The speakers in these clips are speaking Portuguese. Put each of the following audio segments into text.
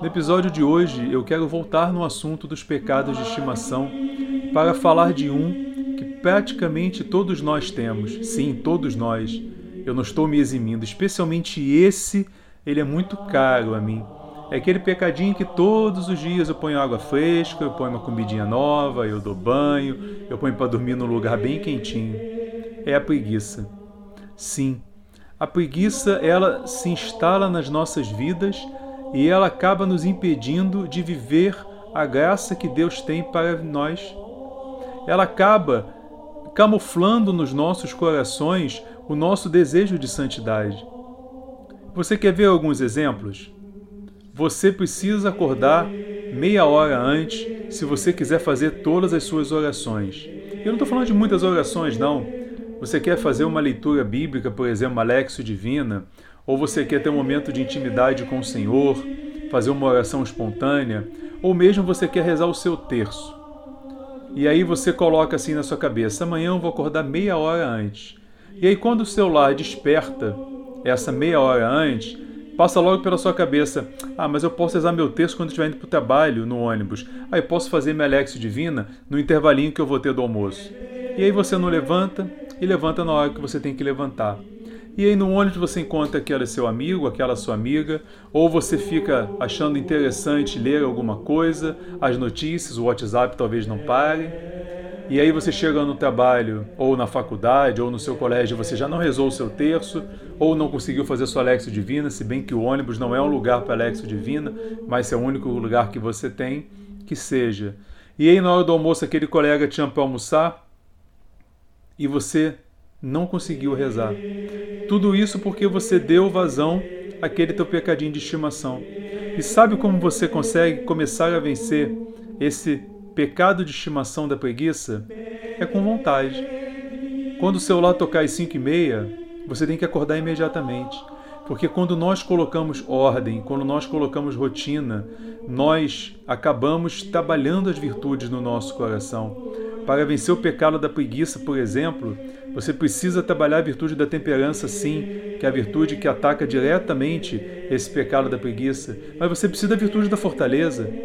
No episódio de hoje, eu quero voltar no assunto dos pecados de estimação para falar de um praticamente todos nós temos. Sim, todos nós. Eu não estou me eximindo, especialmente esse, ele é muito caro a mim. É aquele pecadinho que todos os dias eu ponho água fresca, eu ponho uma comidinha nova, eu dou banho, eu ponho para dormir num lugar bem quentinho. É a preguiça. Sim, a preguiça ela se instala nas nossas vidas e ela acaba nos impedindo de viver a graça que Deus tem para nós. Ela acaba camuflando nos nossos corações o nosso desejo de santidade. Você quer ver alguns exemplos? Você precisa acordar meia hora antes se você quiser fazer todas as suas orações. Eu não estou falando de muitas orações, não. Você quer fazer uma leitura bíblica, por exemplo, uma Divina, ou você quer ter um momento de intimidade com o Senhor, fazer uma oração espontânea, ou mesmo você quer rezar o seu terço. E aí você coloca assim na sua cabeça: amanhã eu vou acordar meia hora antes. E aí, quando o celular desperta essa meia hora antes, passa logo pela sua cabeça: ah, mas eu posso usar meu texto quando estiver indo para o trabalho, no ônibus. Ah, posso fazer minha Lexio Divina no intervalinho que eu vou ter do almoço. E aí você não levanta e levanta na hora que você tem que levantar. E aí no ônibus você encontra aquele seu amigo, aquela sua amiga, ou você fica achando interessante ler alguma coisa, as notícias, o WhatsApp talvez não pare. E aí você chega no trabalho, ou na faculdade, ou no seu colégio, você já não rezou o seu terço, ou não conseguiu fazer sua Lexo Divina, se bem que o ônibus não é um lugar para Lexo Divina, mas é o único lugar que você tem, que seja. E aí na hora do almoço aquele colega te chama para almoçar, e você não conseguiu rezar. Tudo isso porque você deu vazão àquele teu pecadinho de estimação. E sabe como você consegue começar a vencer esse pecado de estimação da preguiça? É com vontade. Quando o celular tocar às 5 e meia, você tem que acordar imediatamente. Porque quando nós colocamos ordem, quando nós colocamos rotina, nós acabamos trabalhando as virtudes no nosso coração. Para vencer o pecado da preguiça, por exemplo, você precisa trabalhar a virtude da temperança, sim, que é a virtude que ataca diretamente esse pecado da preguiça. Mas você precisa da virtude da fortaleza,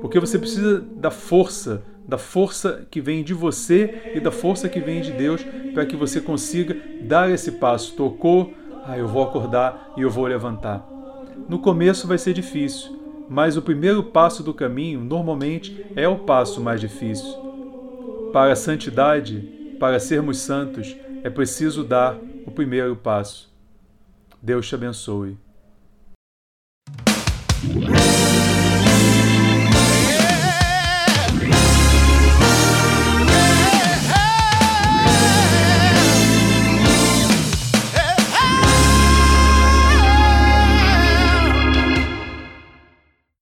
porque você precisa da força, da força que vem de você e da força que vem de Deus, para que você consiga dar esse passo. Tocou, ah, eu vou acordar e eu vou levantar. No começo vai ser difícil, mas o primeiro passo do caminho normalmente é o passo mais difícil. Para a santidade, para sermos santos, é preciso dar o primeiro passo. Deus te abençoe.